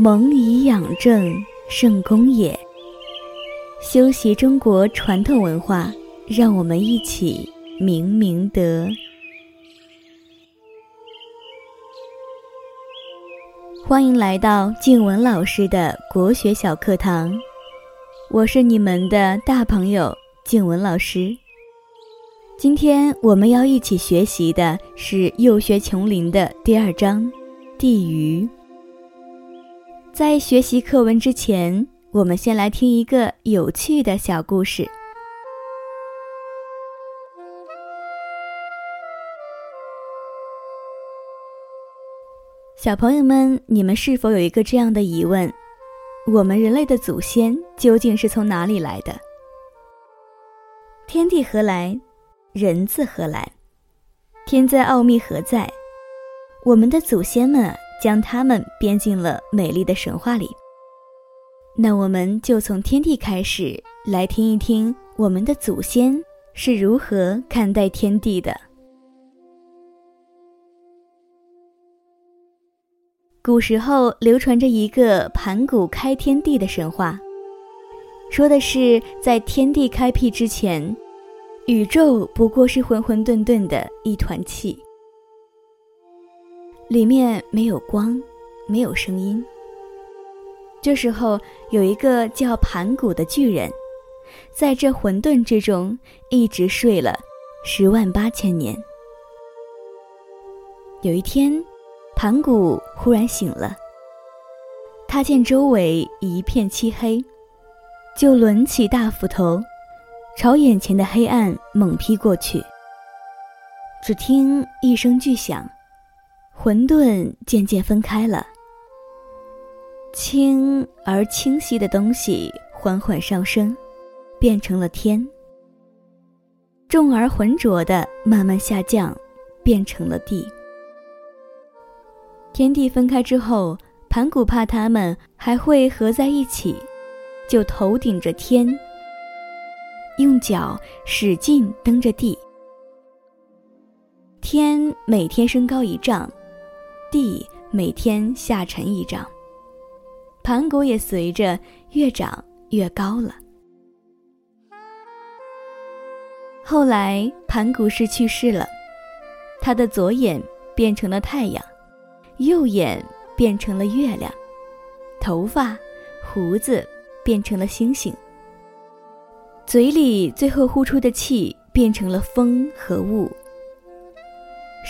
蒙以养正，圣功也。修习中国传统文化，让我们一起明明德。欢迎来到静文老师的国学小课堂，我是你们的大朋友静文老师。今天我们要一起学习的是《幼学琼林》的第二章《地鱼》。在学习课文之前，我们先来听一个有趣的小故事。小朋友们，你们是否有一个这样的疑问：我们人类的祖先究竟是从哪里来的？天地何来？人自何来？天灾奥秘何在？我们的祖先们将它们编进了美丽的神话里。那我们就从天地开始，来听一听我们的祖先是如何看待天地的。古时候流传着一个盘古开天地的神话，说的是在天地开辟之前，宇宙不过是混混沌沌的一团气，里面没有光，没有声音。这时候有一个叫盘古的巨人，在这混沌之中一直睡了十万八千年。有一天。盘古忽然醒了，他见周围一片漆黑，就抡起大斧头，朝眼前的黑暗猛劈过去。只听一声巨响，混沌渐渐分开了，轻而清晰的东西缓缓上升，变成了天；重而浑浊的慢慢下降，变成了地。天地分开之后，盘古怕他们还会合在一起，就头顶着天，用脚使劲蹬着地。天每天升高一丈，地每天下沉一丈，盘古也随着越长越高了。后来盘古氏去世了，他的左眼变成了太阳。右眼变成了月亮，头发、胡子变成了星星，嘴里最后呼出的气变成了风和雾，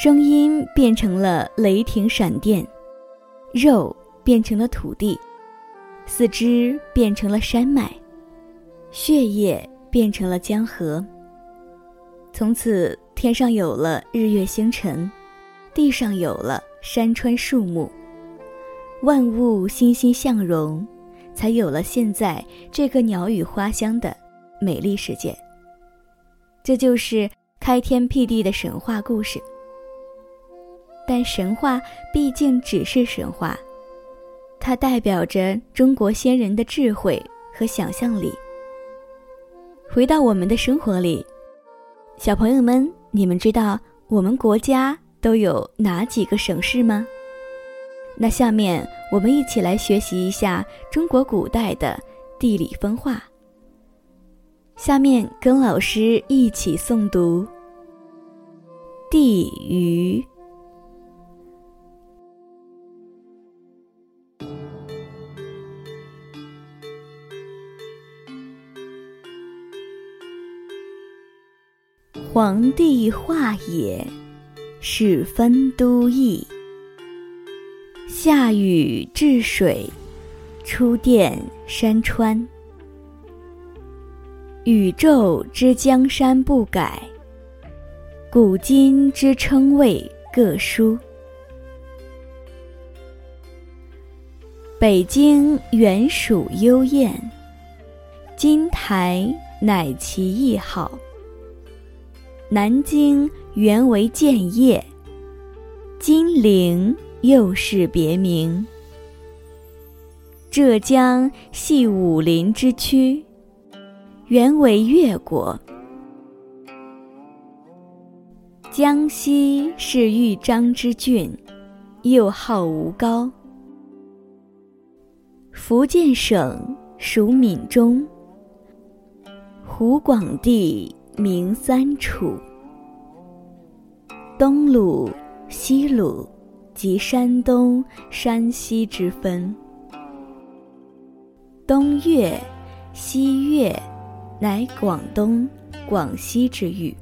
声音变成了雷霆闪电，肉变成了土地，四肢变成了山脉，血液变成了江河。从此，天上有了日月星辰，地上有了。山川树木，万物欣欣向荣，才有了现在这个鸟语花香的美丽世界。这就是开天辟地的神话故事。但神话毕竟只是神话，它代表着中国先人的智慧和想象力。回到我们的生活里，小朋友们，你们知道我们国家？都有哪几个省市吗？那下面我们一起来学习一下中国古代的地理分化。下面跟老师一起诵读《地鱼》。黄帝化也。始分都邑，夏禹治水，初奠山川。宇宙之江山不改，古今之称谓各殊。北京原属幽燕，金台乃其异号。南京原为建业，金陵又是别名。浙江系武林之区，原为越国。江西是豫章之郡，又号吴高。福建省属闽中。湖广地名三处，东鲁、西鲁即山东、山西之分。东岳、西岳乃广东、广西之域。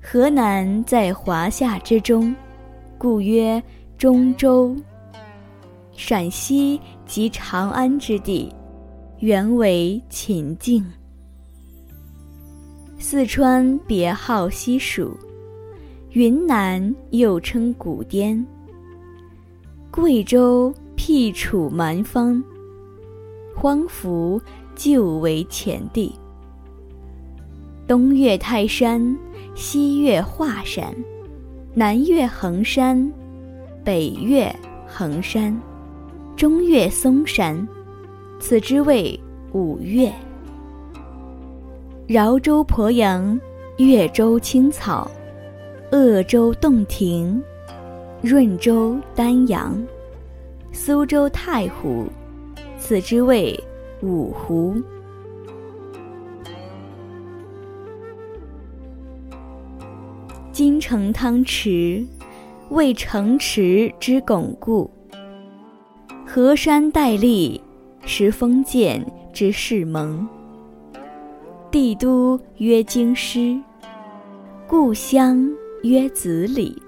河南在华夏之中，故曰中州。陕西即长安之地。原为秦境。四川别号西蜀，云南又称古滇。贵州僻处蛮方，荒芜旧为前地。东越泰山，西越华山，南越衡山，北越衡山，中越嵩山。此之谓五岳。饶州鄱阳，越州青草，鄂州洞庭，润州丹阳，苏州太湖。此之谓五湖。金城汤池，为城池之巩固。河山带立。时封建之世盟，帝都曰京师，故乡曰子里。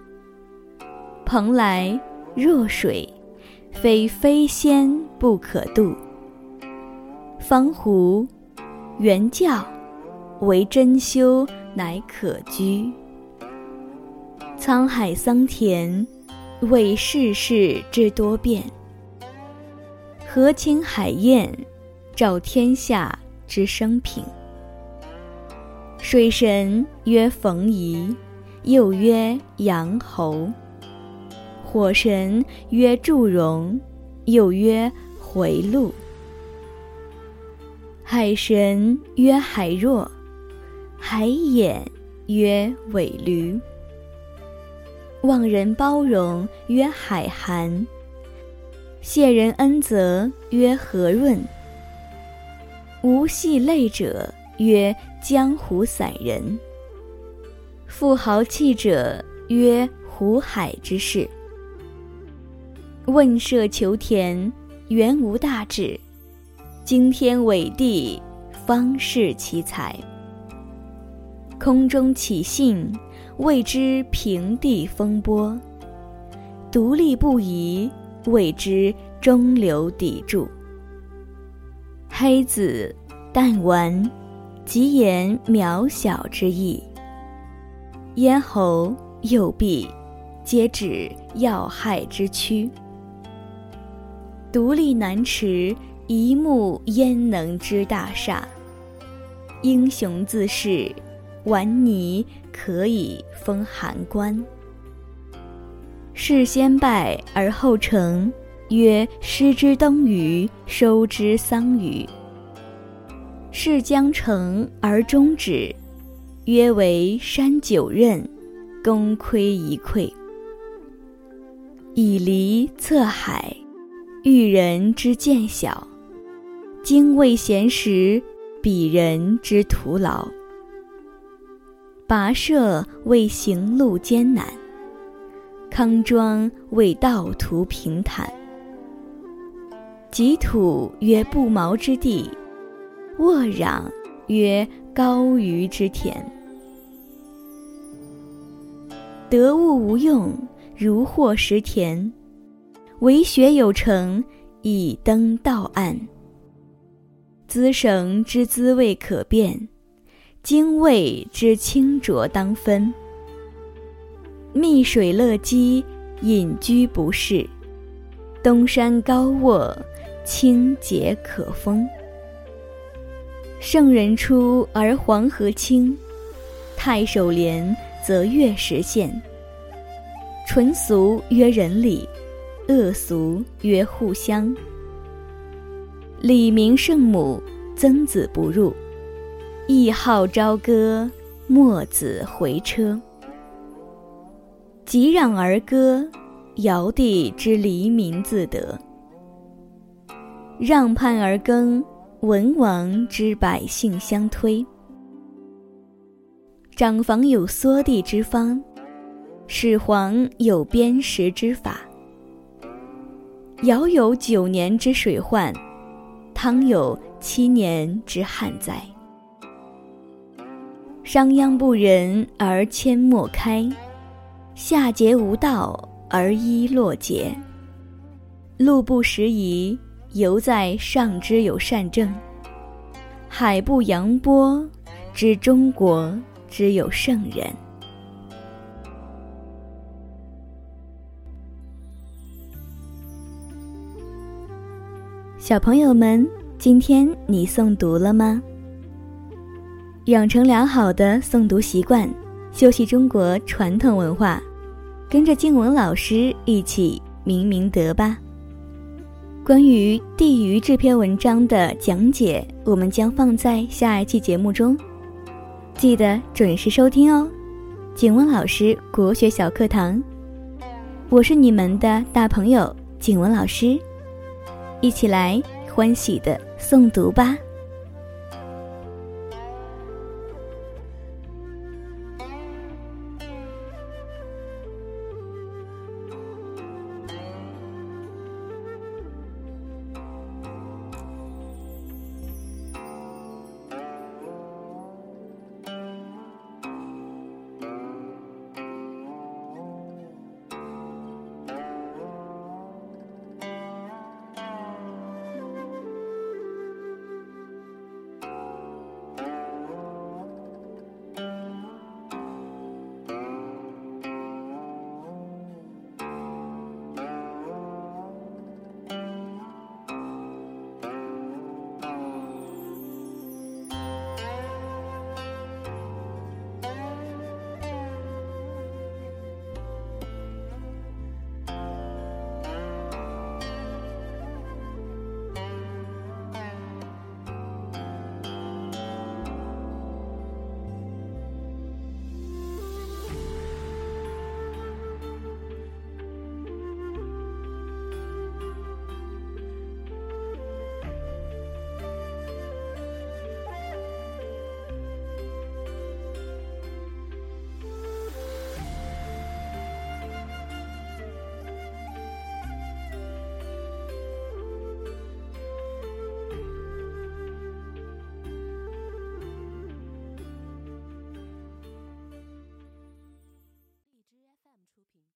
蓬莱若水，非飞仙不可渡。方湖原教，为真修乃可居。沧海桑田，为世事之多变。河清海晏，照天下之生平。水神曰冯夷，又曰杨侯；火神曰祝融，又曰回路；海神曰海若，海眼曰尾驴；望人包容曰海涵。谢人恩泽曰和润，无系类者曰江湖散人。富豪气者曰湖海之士。问舍求田，原无大志；惊天伟地，方是奇才。空中起信，谓之平地风波；独立不移。谓之中流砥柱。黑子、弹丸，即言渺小之意；咽喉、右臂，皆指要害之躯。独立难持，一目焉能知大厦？英雄自恃，顽泥可以封函关。事先败而后成，曰失之东隅，收之桑榆。事将成而终止，曰为山九仞，功亏一篑。以离侧海，遇人之见小；精未闲时，鄙人之徒劳。跋涉为行路艰难。康庄为道途平坦，己土曰不毛之地，沃壤曰高于之田。得物无用，如获食田；为学有成，以登道岸。滋绳之滋味可辨，精味之清浊当分。密水乐鸡，隐居不适；东山高卧，清洁可风。圣人出而黄河清，太守廉则月食现。纯俗曰仁礼，恶俗曰互相。礼明圣母，曾子不入；谥号朝歌，墨子回车。即让而歌，尧帝之黎民自得；让畔而耕，文王之百姓相推。长房有缩地之方，始皇有砭石之法。尧有九年之水患，汤有七年之旱灾。商鞅不仁而阡陌开，夏桀无道而衣落节。路不拾遗，犹在上之有善政；海不扬波，知中国之有圣人。小朋友们，今天你诵读了吗？养成良好的诵读习惯，修习中国传统文化，跟着静文老师一起明明德吧。关于《地鱼》这篇文章的讲解，我们将放在下一期节目中，记得准时收听哦。景文老师国学小课堂，我是你们的大朋友景文老师。一起来欢喜的诵读吧。